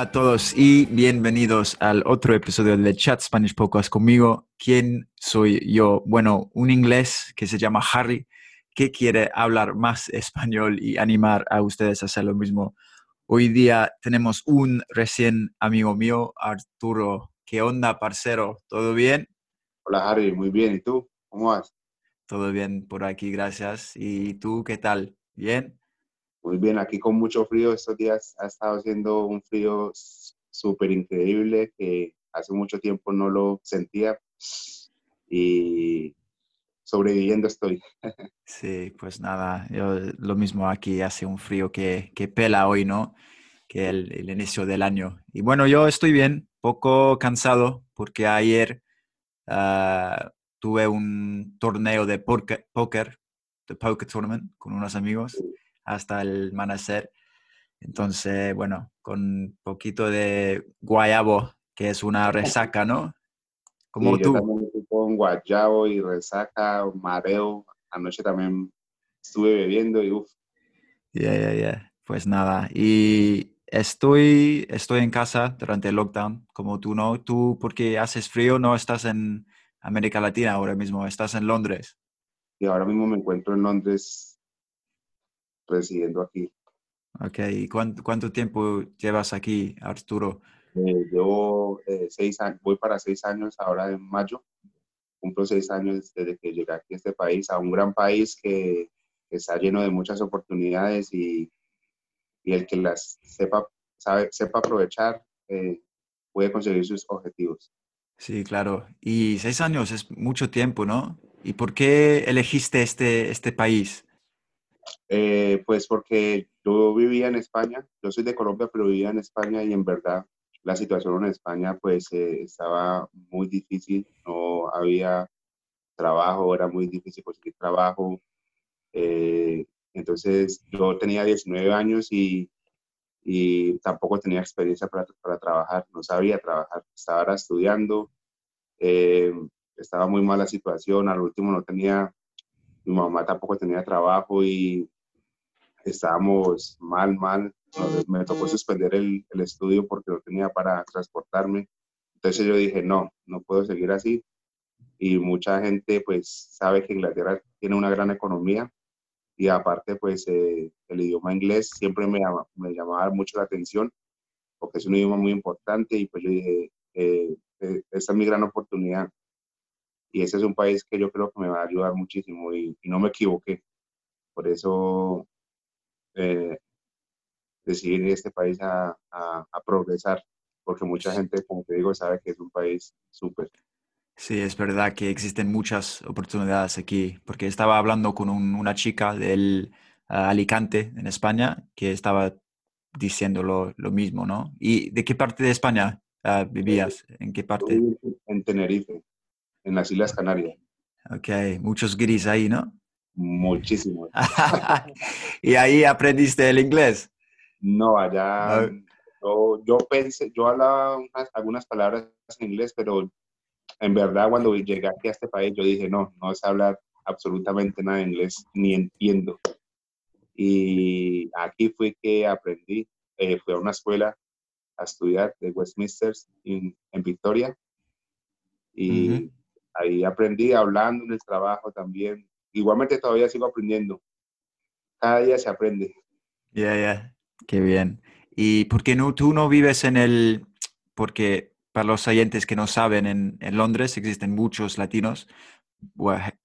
Hola a todos y bienvenidos al otro episodio de Chat Spanish Podcast conmigo. ¿Quién soy yo? Bueno, un inglés que se llama Harry, que quiere hablar más español y animar a ustedes a hacer lo mismo. Hoy día tenemos un recién amigo mío, Arturo. ¿Qué onda, parcero? ¿Todo bien? Hola, Harry. Muy bien. ¿Y tú? ¿Cómo vas? Todo bien por aquí, gracias. ¿Y tú qué tal? ¿Bien? Muy bien, aquí con mucho frío. Estos días ha estado haciendo un frío súper increíble que hace mucho tiempo no lo sentía y sobreviviendo estoy. Sí, pues nada, yo lo mismo aquí, hace un frío que, que pela hoy, ¿no? Que el, el, inicio del año. Y bueno, yo estoy bien, poco cansado porque ayer uh, tuve un torneo de póker, de poker tournament con unos amigos hasta el amanecer. Entonces, bueno, con poquito de guayabo, que es una resaca, ¿no? Como tú. Yo también con guayabo y resaca, mareo. Anoche también estuve bebiendo y uff. Ya, ya, ya. Pues nada. Y estoy, estoy en casa durante el lockdown, como tú, ¿no? Tú, porque haces frío, no estás en América Latina ahora mismo, estás en Londres. Y ahora mismo me encuentro en Londres residiendo aquí. Ok, ¿y cuánto, tiempo llevas aquí, Arturo? Eh, llevo eh, seis años, voy para seis años ahora en mayo. Cumplo seis años desde que llegué aquí a este país, a un gran país que, está lleno de muchas oportunidades y, y el que las sepa, sabe, sepa aprovechar eh, puede conseguir sus objetivos. Sí, claro. Y seis años es mucho tiempo, ¿no? ¿Y por qué elegiste este, este país? Eh, pues porque yo vivía en España, yo soy de Colombia, pero vivía en España y en verdad la situación en España pues eh, estaba muy difícil, no había trabajo, era muy difícil conseguir trabajo. Eh, entonces yo tenía 19 años y, y tampoco tenía experiencia para, para, trabajar, no sabía trabajar, estaba estudiando, estaba muy mala situación, al último no tenía mi mamá tampoco tenía trabajo y estábamos mal, mal. me tocó suspender el, el, estudio porque no tenía para transportarme. Entonces yo dije, no, no puedo seguir así. Y mucha gente pues sabe que Inglaterra tiene una gran economía y aparte pues eh, el idioma inglés siempre me, me, llamaba mucho la atención porque es un idioma muy importante y pues yo dije, eh, eh, esta es mi gran oportunidad y ese es un país que yo creo que me va a ayudar muchísimo y, no me equivoqué. Por eso eh, decidí a este país a, a, progresar, porque mucha gente, como te digo, sabe que es un país súper. Sí, es verdad que existen muchas oportunidades aquí, porque estaba hablando con una chica del uh, Alicante, en España, que estaba diciendo lo, lo, mismo, ¿no? ¿Y de qué parte de España uh, vivías? ¿En qué parte? En Tenerife en las Islas Canarias. Ok, muchos guiris ahí, ¿no? Muchísimos. ¿Y ahí aprendiste el inglés? No, allá yo, pensé, yo hablaba algunas palabras en inglés, pero en verdad cuando llegué aquí a este país yo dije, no, no sé hablar absolutamente nada de inglés, ni entiendo. Y aquí fue que aprendí, eh, fui a una escuela a estudiar de Westminster en, Victoria y ahí aprendí hablando en el trabajo también. Igualmente todavía sigo aprendiendo. Cada día se aprende. Ya, ya, qué bien. ¿Y por qué no, tú no vives en el, porque para los oyentes que no saben, en, en Londres existen muchos latinos,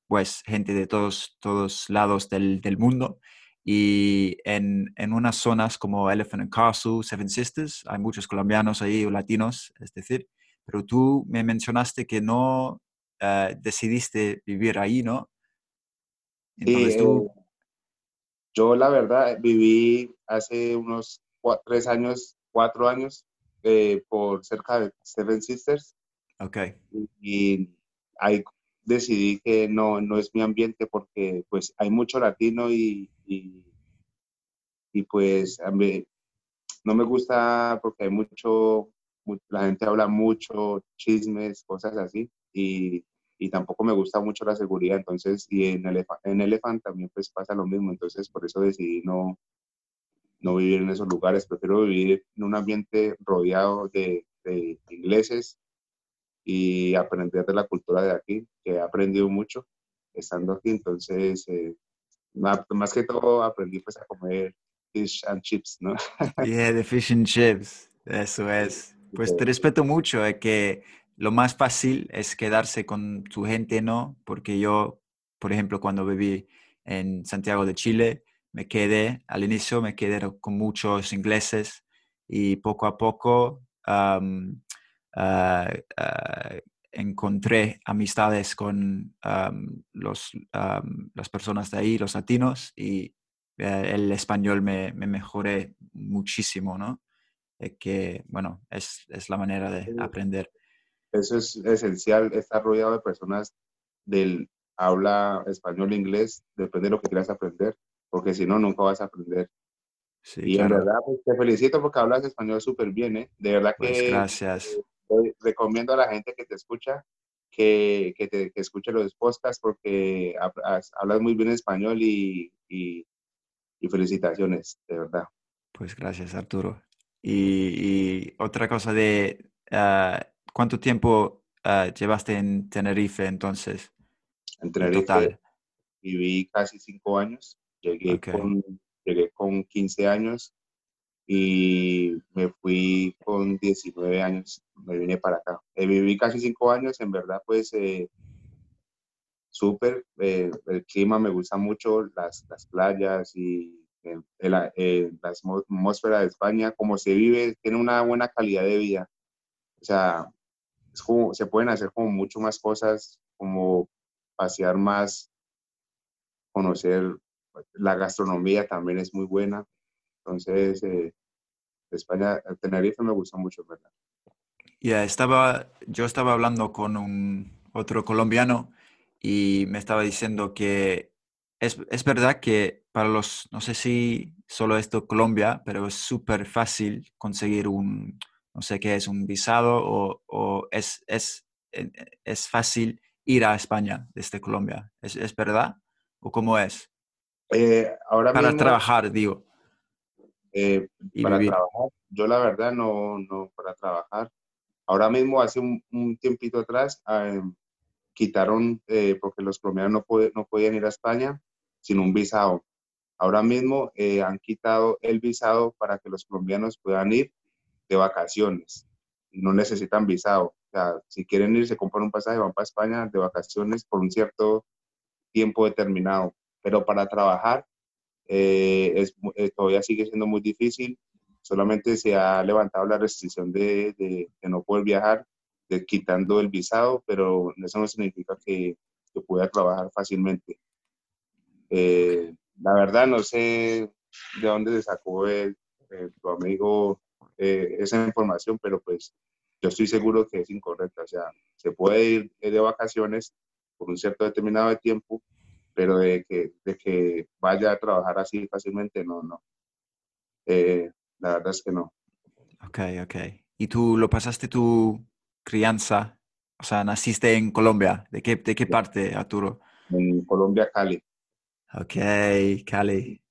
pues gente de todos, todos lados del, del mundo. Y en, en, unas zonas como Elephant and Castle, Seven Sisters, hay muchos colombianos ahí o latinos, es decir, pero tú me mencionaste que no, eh, decidiste vivir ahí, ¿no? Entonces tú... Eh, yo la verdad viví hace unos tres años, cuatro años, eh, por cerca de Seven Sisters. Ok. Y, ahí decidí que no, no es mi ambiente porque pues hay mucho latino y, y, pues a mí, no me gusta porque hay mucho, la gente habla mucho, chismes, cosas así, y, y tampoco me gusta mucho la seguridad, entonces, y en, Elephant, en Elephant también pues pasa lo mismo, entonces por eso decidí no, no vivir en esos lugares, prefiero vivir en un ambiente rodeado de, de ingleses y aprender de la cultura de aquí, que he aprendido mucho estando aquí, entonces, eh, más que todo aprendí pues a comer fish and chips, ¿no? Yeah, the fish and chips, eso es. Pues te respeto mucho, es que lo más fácil es quedarse con tu gente, ¿no? Porque yo, por ejemplo, cuando viví en Santiago de Chile, me quedé, al inicio me quedé con muchos ingleses y poco a poco Ah, ah, encontré amistades con los, las personas de ahí, los latinos, y eh, el español me, me, mejoré muchísimo, ¿no? que, bueno, es, es, la manera de aprender. Eso es esencial, estar rodeado de personas del habla español inglés, depende de lo que quieras aprender, porque si no, nunca vas a aprender. Sí, y en verdad, pues, te felicito porque hablas español súper bien, ¿eh? De verdad pues que... gracias recomiendo a la gente que te escucha que, que, te, que escuche los podcasts porque hablas muy bien español y, y, felicitaciones, de verdad. Pues gracias, Arturo. Y, otra cosa de, ah, ¿cuánto tiempo ah, llevaste en Tenerife entonces? En Tenerife viví casi cinco años. Llegué, con, llegué con 15 años y me fui con 19 años, me vine para acá. Eh, viví casi cinco años, en verdad, pues eh, súper, eh, el clima me gusta mucho, las, las playas y la atmósfera de España, como se vive, tiene una buena calidad de vida. O sea, es como, se pueden hacer como mucho más cosas, como pasear más, conocer la gastronomía también es muy buena. Entonces, eh, España, Tenerife me gusta mucho, ¿verdad? Ya, estaba, yo estaba hablando con un otro colombiano y me estaba diciendo que es, es verdad que para los, no sé si solo esto Colombia, pero es súper fácil conseguir un, no sé qué es, un visado o, o es, es, es fácil ir a España desde Colombia. ¿Es, es verdad? ¿O cómo es? Eh, ahora Para trabajar, digo. Eh, para trabajar, yo la verdad no, no para trabajar. Ahora mismo, hace un, tiempito atrás, eh, quitaron, eh, porque los colombianos no, no podían ir a España sin un visado. Ahora mismo han quitado el visado para que los colombianos puedan ir de vacaciones. No necesitan visado. O sea, si quieren ir, se compran un pasaje, van para España de vacaciones por un cierto tiempo determinado. Pero para trabajar eh, es, eh, todavía sigue siendo muy difícil. Solamente se ha levantado la restricción de, de, no poder viajar, de, quitando el visado, pero eso no significa que, que pueda trabajar fácilmente. Eh, la verdad, no sé de dónde se sacó el, tu amigo esa información, pero pues yo estoy seguro que es incorrecta. O sea, se puede ir de vacaciones por un cierto determinado de tiempo, pero de que, de que vaya a trabajar así fácilmente, no, no. Eh, la verdad es que no. Ok, ok. ¿Y tú lo pasaste tu crianza? O sea, naciste en Colombia. ¿De qué, de qué parte, Arturo? En Colombia, Cali. Ok, Cali.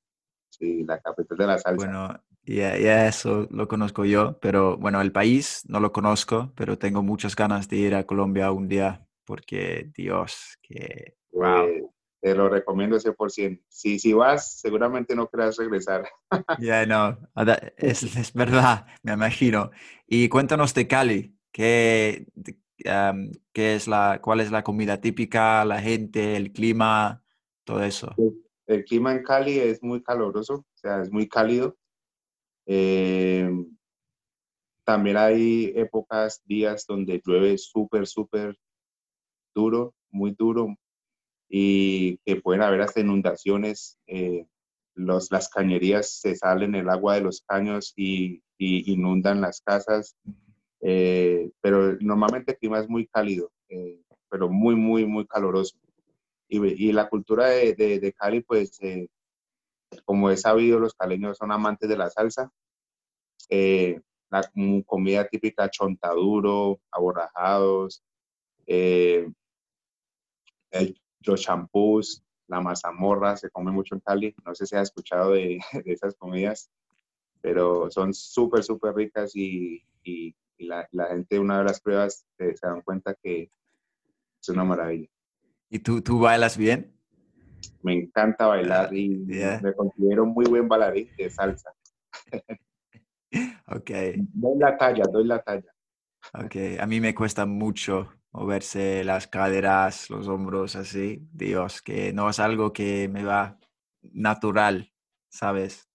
Sí, la capital de la salsa. Bueno, ya yeah, eso lo conozco yo, pero bueno, el país no lo conozco, pero tengo muchas ganas de ir a Colombia un día porque, Dios, que... Wow. Eh, te lo recomiendo 100%. Si, si vas, seguramente no querrás regresar. Ya, no, es, es, verdad, me imagino. Y cuéntanos de Cali, ¿qué, qué es la, ¿cuál es la comida típica, la gente, el clima, todo eso? El, clima en Cali es muy caluroso, o sea, es muy cálido. Eh, también hay épocas, días donde llueve súper, súper duro, muy duro, y que pueden haber hasta inundaciones. Eh, las cañerías se salen el agua de los caños y, inundan las casas. Eh, pero normalmente el clima es muy cálido, eh, pero muy, muy, muy caloroso. Y, la cultura de, de, de Cali, pues, como he sabido, los caleños son amantes de la salsa. la comida típica, chontaduro, aborrajados, los champús, la mazamorra, se come mucho en Cali. No sé si has escuchado de, de esas comidas, pero son súper, súper ricas y, y, la, la, gente, una de las pruebas, se dan cuenta que es una maravilla. ¿Y tú, tú bailas bien? Me encanta bailar y yeah. me considero muy buen bailarín de salsa. ok. Doy la talla, doy la talla. Ok, a mí me cuesta mucho moverse las caderas, los hombros así. Dios, que no es algo que me va natural, ¿sabes?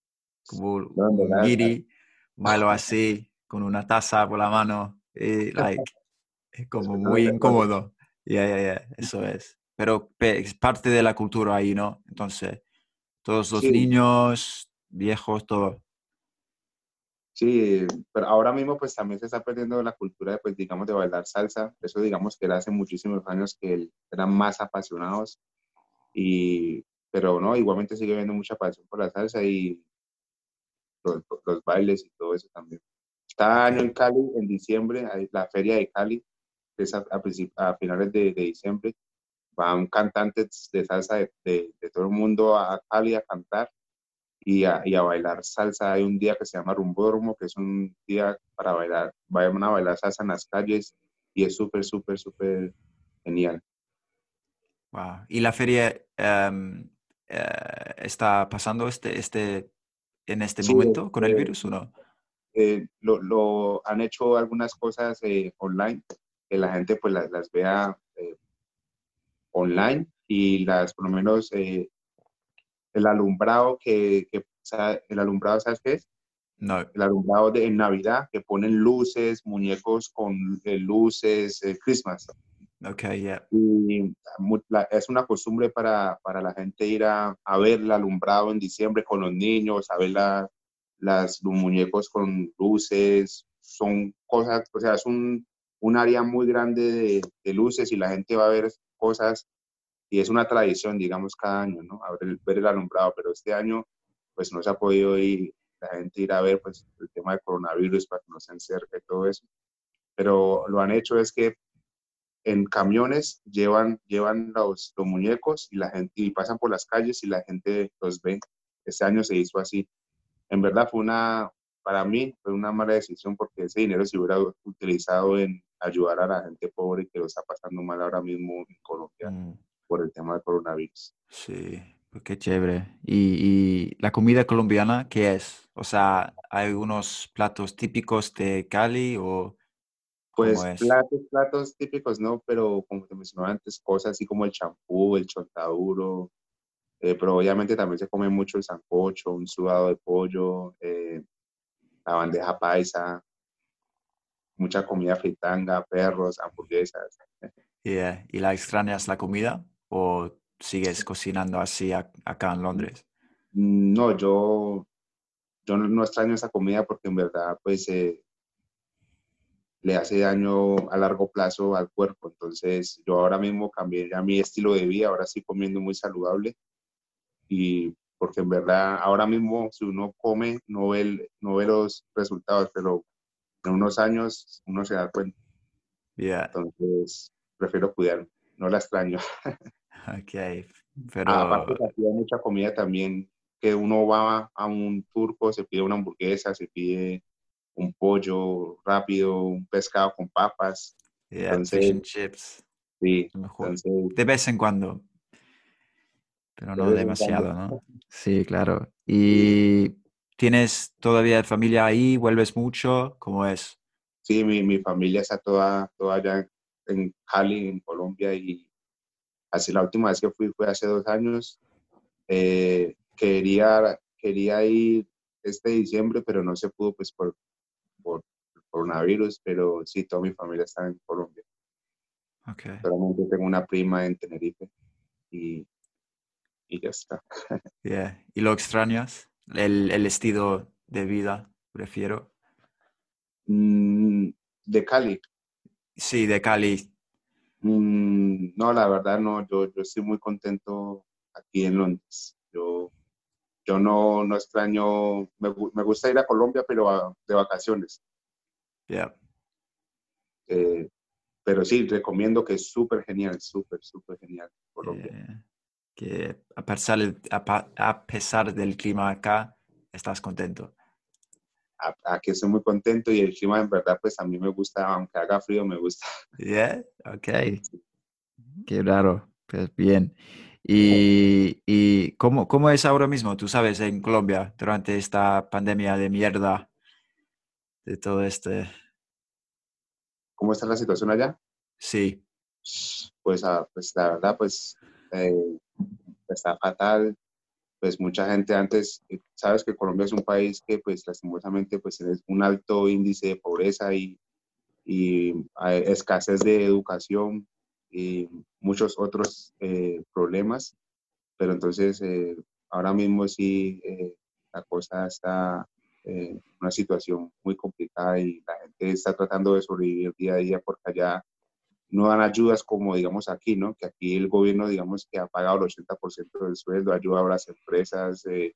Como un guiri, bailo así, con una taza por la mano, y like, es como muy incómodo. Ya, ya, ya, eso es. Pero es parte de la cultura ahí, ¿no? Entonces, todos los sí. niños, viejos, todo. Sí, pero ahora mismo pues también se está perdiendo la cultura de, pues digamos, de bailar salsa. Eso digamos que era hace muchísimos años que eran más apasionados. Y, pero no, igualmente sigue habiendo mucha pasión por la salsa y los, los bailes y todo eso también. Cada año en Cali, en diciembre, hay la feria de Cali, que es a, a, a finales de, de, diciembre. Van cantantes de salsa de, de, de todo el mundo a Cali a cantar y a, y a, bailar salsa. Hay un día que se llama Rumbódromo, que es un día para bailar, vayan a bailar salsa en las calles y es súper, súper, súper genial. Wow. ¿Y la feria um, uh, está pasando este, este, en este sí, momento con el virus o no? Eh, lo, lo, han hecho algunas cosas eh, online, que la gente pues las, las vea eh, online y las por lo menos el alumbrado que, que el alumbrado, ¿sabes qué es? No. El alumbrado de en Navidad, que ponen luces, muñecos con eh, luces, eh, Christmas. Ok, yeah. Y la, es una costumbre para, para, la gente ir a, a, ver el alumbrado en diciembre con los niños, a ver la, las, los muñecos con luces. Son cosas, o sea, es un, un área muy grande de, de luces y la gente va a ver cosas y es una tradición, digamos, cada año, ¿no? A ver, ver el alumbrado, pero este año, pues no se ha podido ir, la gente ir a ver, pues, el tema de coronavirus para que no se encerque y todo eso. Pero lo han hecho es que en camiones llevan, llevan los, los muñecos y la gente, y pasan por las calles y la gente los ve. Este año se hizo así. En verdad fue una, para mí, fue una mala decisión porque ese dinero se hubiera utilizado en ayudar a la gente pobre que lo está pasando mal ahora mismo en Colombia. Mm por el tema del coronavirus. Sí, pues qué chévere. ¿Y, ¿Y, la comida colombiana qué es? O sea, ¿hay unos platos típicos de Cali o Pues platos, platos típicos no, pero como te mencionaba antes, cosas así como el champú, el chontaduro, eh, pero obviamente también se come mucho el sancocho, un sudado de pollo, eh, la bandeja paisa, mucha comida fritanga, perros, hamburguesas. Yeah. ¿Y la extrañas la comida? o sigues cocinando así a, acá en Londres? No, yo, yo no, no, extraño esa comida porque en verdad pues eh, le hace daño a largo plazo al cuerpo. Entonces yo ahora mismo cambié ya mi estilo de vida, ahora estoy comiendo muy saludable y porque en verdad ahora mismo si uno come no ve, no ve los resultados, pero en unos años uno se da cuenta. Yeah. Entonces prefiero cuidarme, no la extraño. Ok, pero... Aparte que hay mucha comida también, que uno va a un turco, se pide una hamburguesa, se pide un pollo rápido, un pescado con papas. Yeah, entonces, chips. Sí, entonces, de vez en cuando. Pero no de demasiado, ¿no? Sí, claro. ¿Y tienes todavía familia ahí? ¿Vuelves mucho? ¿Cómo es? Sí, mi, mi familia está toda, toda allá en Cali, en Colombia, y Así la última vez que fui fue hace dos años. Eh, quería, quería ir este diciembre, pero no se pudo pues por, por coronavirus, pero sí, toda mi familia está en Colombia. Okay. Solamente tengo una prima en Tenerife y, y ya está. Yeah. ¿Y lo extrañas? El, el estilo de vida, prefiero. Mm, de Cali. Sí, de Cali. Mm, no, la verdad no, yo, yo estoy muy contento aquí en Londres. Yo, yo no, no extraño, me, me gusta ir a Colombia, pero de vacaciones. Yeah. Eh, pero sí, recomiendo que es súper genial, súper, súper genial Colombia. Que a pesar, a, pesar del clima acá, estás contento. Aquí estoy muy contento y el clima en verdad pues a mí me gusta, aunque haga frío me gusta. Yeah, ok. Qué raro, pues bien. ¿Y, y cómo, cómo es ahora mismo, tú sabes, en Colombia durante esta pandemia de mierda, de todo este ¿Cómo está la situación allá? Sí. Pues, ah, pues la verdad, pues eh, está fatal. Pues mucha gente antes, eh, sabes que Colombia es un país que pues lastimosamente pues tiene un alto índice de pobreza y, y escasez de educación y muchos otros eh, problemas. Pero entonces ahora mismo sí la cosa está eh, una situación muy complicada y la gente está tratando de sobrevivir día a día porque allá no dan ayudas como digamos aquí, ¿no? Que aquí el gobierno digamos que ha pagado el 80% del sueldo, ayuda a las empresas, eh,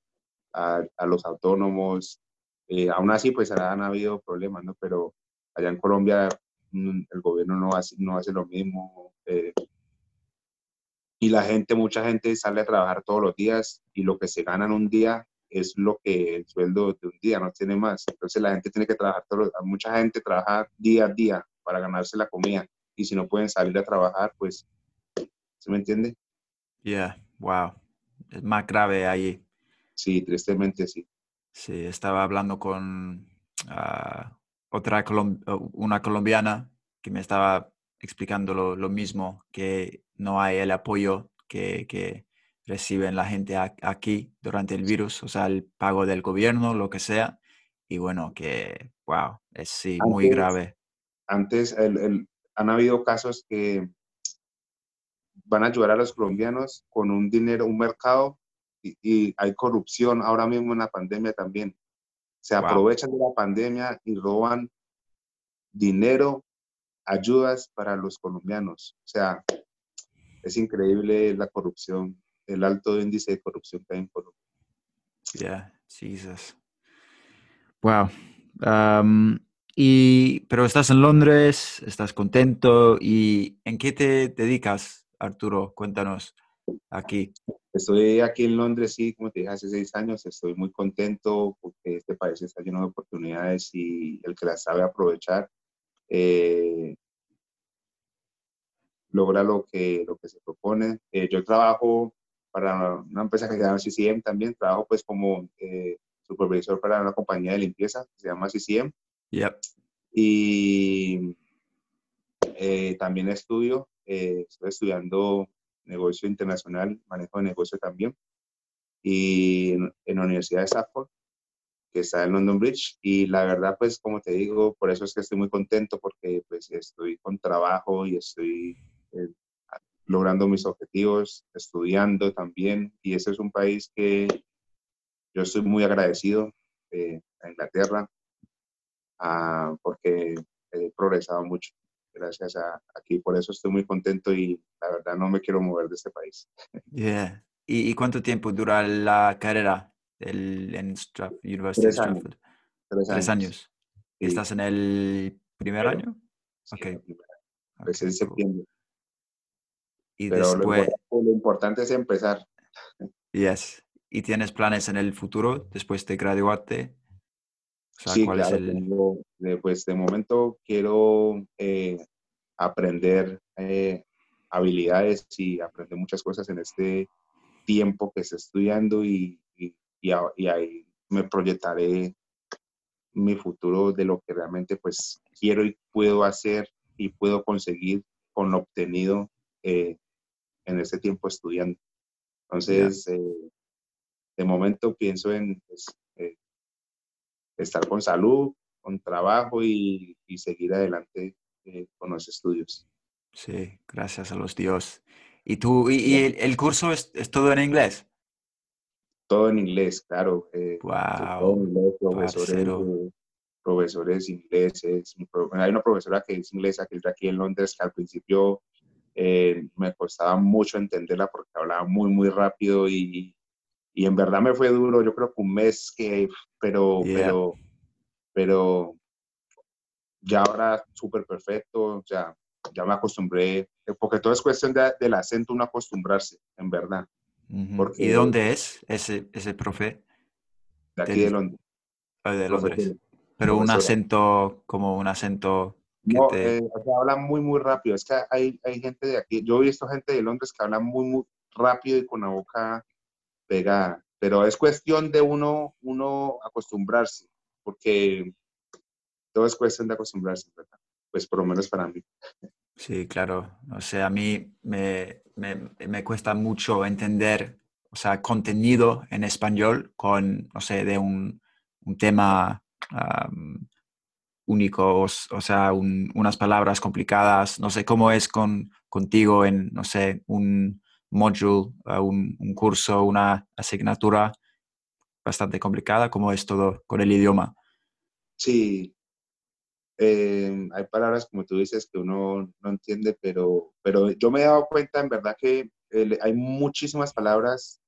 a, los autónomos. Eh, aún así pues han habido problemas, ¿no? Pero allá en Colombia mm, el gobierno no hace, no hace lo mismo. Eh, y la gente, mucha gente sale a trabajar todos los días y lo que se gana en un día es lo que el sueldo de un día no tiene más. Entonces la gente tiene que trabajar, todo, mucha gente trabaja día a día para ganarse la comida y si no pueden salir a trabajar, pues, ¿se me entiende? Yeah, wow. Es más grave ahí. Sí, tristemente sí. Sí, estaba hablando con ah, otra una colombiana que me estaba explicando lo, lo, mismo, que no hay el apoyo que, que reciben la gente aquí durante el virus, o sea, el pago del gobierno, lo que sea. Y bueno, que, wow, es sí, muy grave. Antes el, han habido casos que van a ayudar a los colombianos con un dinero, un mercado, y, hay corrupción ahora mismo en la pandemia también. Se aprovechan de la pandemia y roban dinero, ayudas para los colombianos. O sea, es increíble la corrupción el alto índice de corrupción que hay en Colombia. Yeah, Jesus. Wow. Y, pero estás en Londres, estás contento. ¿Y en qué te dedicas, Arturo? Cuéntanos aquí. Estoy aquí en Londres, sí, como te dije, hace seis años. Estoy muy contento porque este país está lleno de oportunidades y el que las sabe aprovechar eh, logra lo que, lo que se propone. Eh, yo trabajo para una empresa que se llama CCM también, trabajo pues como eh, supervisor para una compañía de limpieza que se llama CCM. Y eh, también estudio, eh, estoy estudiando negocio internacional, manejo de negocio también, y en, la Universidad de Stafford, que está en London Bridge, y la verdad, pues como te digo, por eso es que estoy muy contento, porque pues estoy con trabajo y estoy logrando mis objetivos, estudiando también. Y ese es un país que yo estoy muy agradecido eh, a Inglaterra ah, porque he progresado mucho gracias a aquí. Por eso estoy muy contento y la verdad no me quiero mover de este país. Yeah. ¿Y, cuánto tiempo dura la carrera del, en University Tres años. Tres años. ¿Y estás en el primer año? Sí. Empecé en septiembre. Y Pero después... lo, importante es empezar. Yes. ¿Y tienes planes en el futuro después de graduarte? Sí, claro, de, pues de momento quiero eh, aprender eh, habilidades y aprender muchas cosas en este tiempo que estoy estudiando y, y, y, ahí me proyectaré mi futuro de lo que realmente pues quiero y puedo hacer y puedo conseguir con lo obtenido eh, en ese tiempo estudiando. Entonces, eh, de momento pienso en pues, eh, estar con salud, con trabajo y, seguir adelante eh, con los estudios. Sí, gracias a los Dios. ¿Y tú, y, el, curso es, todo en inglés? Todo en inglés, claro. wow. Todo en inglés, profesores profesores ingleses. Hay una profesora que es inglesa, que es de aquí en Londres, que al principio eh, me costaba mucho entenderla porque hablaba muy, muy rápido y, y, en verdad me fue duro, yo creo que un mes que, pero, pero, pero ya ahora súper perfecto, o sea, ya me acostumbré, porque todo es cuestión del acento, uno acostumbrarse, en verdad. porque, ¿Y dónde es ese, ese profe? De aquí de Londres. Ah, de Londres. Pero un acento, como un acento no, eh, habla muy, muy rápido. Es que hay, hay gente de aquí, yo he visto gente de Londres que habla muy, muy rápido y con la boca pegada. Pero es cuestión de uno, uno acostumbrarse, porque todo es cuestión de acostumbrarse. Pues por lo menos para mí. Sí, claro. O sea, a mí me, me, me cuesta mucho entender, o sea, contenido en español con, no sé, de un, un tema únicos, o sea, unas palabras complicadas. No sé cómo es con, contigo en, no sé, un module, uh, un, curso, una asignatura bastante complicada, ¿cómo es todo con el idioma? Sí, em, hay palabras como tú dices que uno no entiende, pero, pero yo me he dado cuenta en verdad que hay muchísimas palabras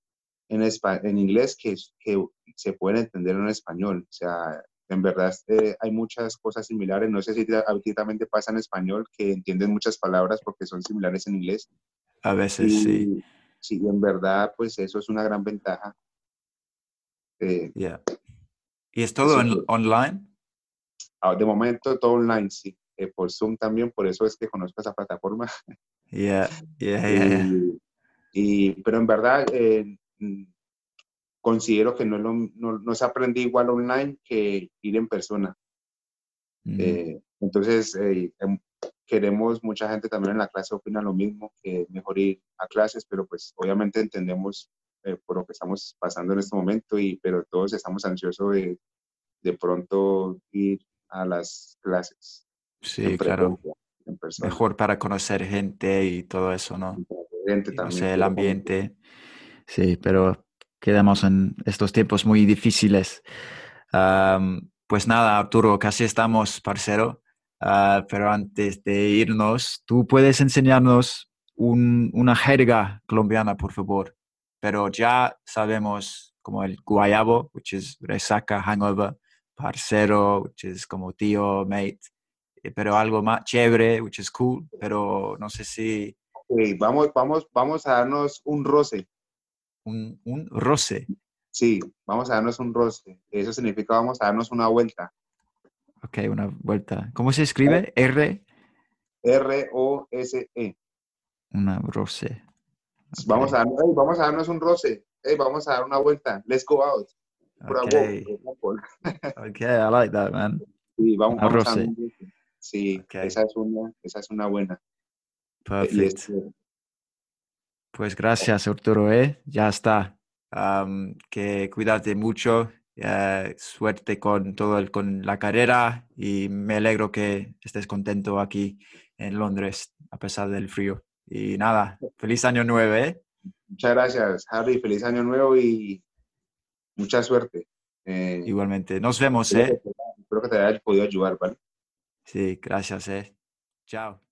en, en inglés que, que se pueden entender en español. O sea, en verdad eh, hay muchas cosas similares. No sé si habitualmente pasa en español que entienden muchas palabras porque son similares en inglés. A veces sí. Sí, en verdad, pues eso es una gran ventaja. Eh, ¿Y es todo online? Ah, de momento todo online, sí. Eh, por Zoom también, por eso es que conozco esa plataforma. Yeah, yeah, yeah. y, pero en verdad, considero que no, no, no, se aprende igual online que ir en persona. Eh, entonces, eh, em, queremos, mucha gente también en la clase opina lo mismo, que mejor ir a clases, pero pues obviamente entendemos eh, por lo que estamos pasando en este momento, y, pero todos estamos ansiosos de de pronto ir a las clases. Sí, claro. Mejor para conocer gente y todo eso, ¿no? Gente también. el ambiente. Sí, pero quedamos en estos tiempos muy difíciles. pues nada, Arturo, casi estamos, parcero. Ah, pero antes de irnos, tú puedes enseñarnos una jerga colombiana, por favor. Pero ya sabemos como el guayabo, which is resaca, hangover, parcero, which is como tío, mate, eh, pero algo más chévere, which is cool, pero no sé si... vamos, vamos, vamos a darnos un roce un, un roce. Sí, vamos a darnos un roce. Eso significa vamos a darnos una vuelta. Ok, una vuelta. ¿Cómo se escribe? R. R-O-S-E. Una roce. Vamos, a, vamos a darnos un roce. vamos a dar una vuelta. Let's go out. Okay. okay, I like that, man. Sí, vamos, a roce. Sí, esa, es una, esa es una buena. Perfecto. Pues gracias, Arturo. ¿eh? Ya está. que cuídate mucho. Suerte con todo el, con la carrera y me alegro que estés contento aquí en Londres a pesar del frío. Y nada, feliz año nuevo. ¿eh? Muchas gracias, Harry. Feliz año nuevo y mucha suerte. Eh, Igualmente. Nos vemos. Espero, ¿eh? espero que te haya podido ayudar, ¿vale? Sí, gracias. ¿eh? Chao.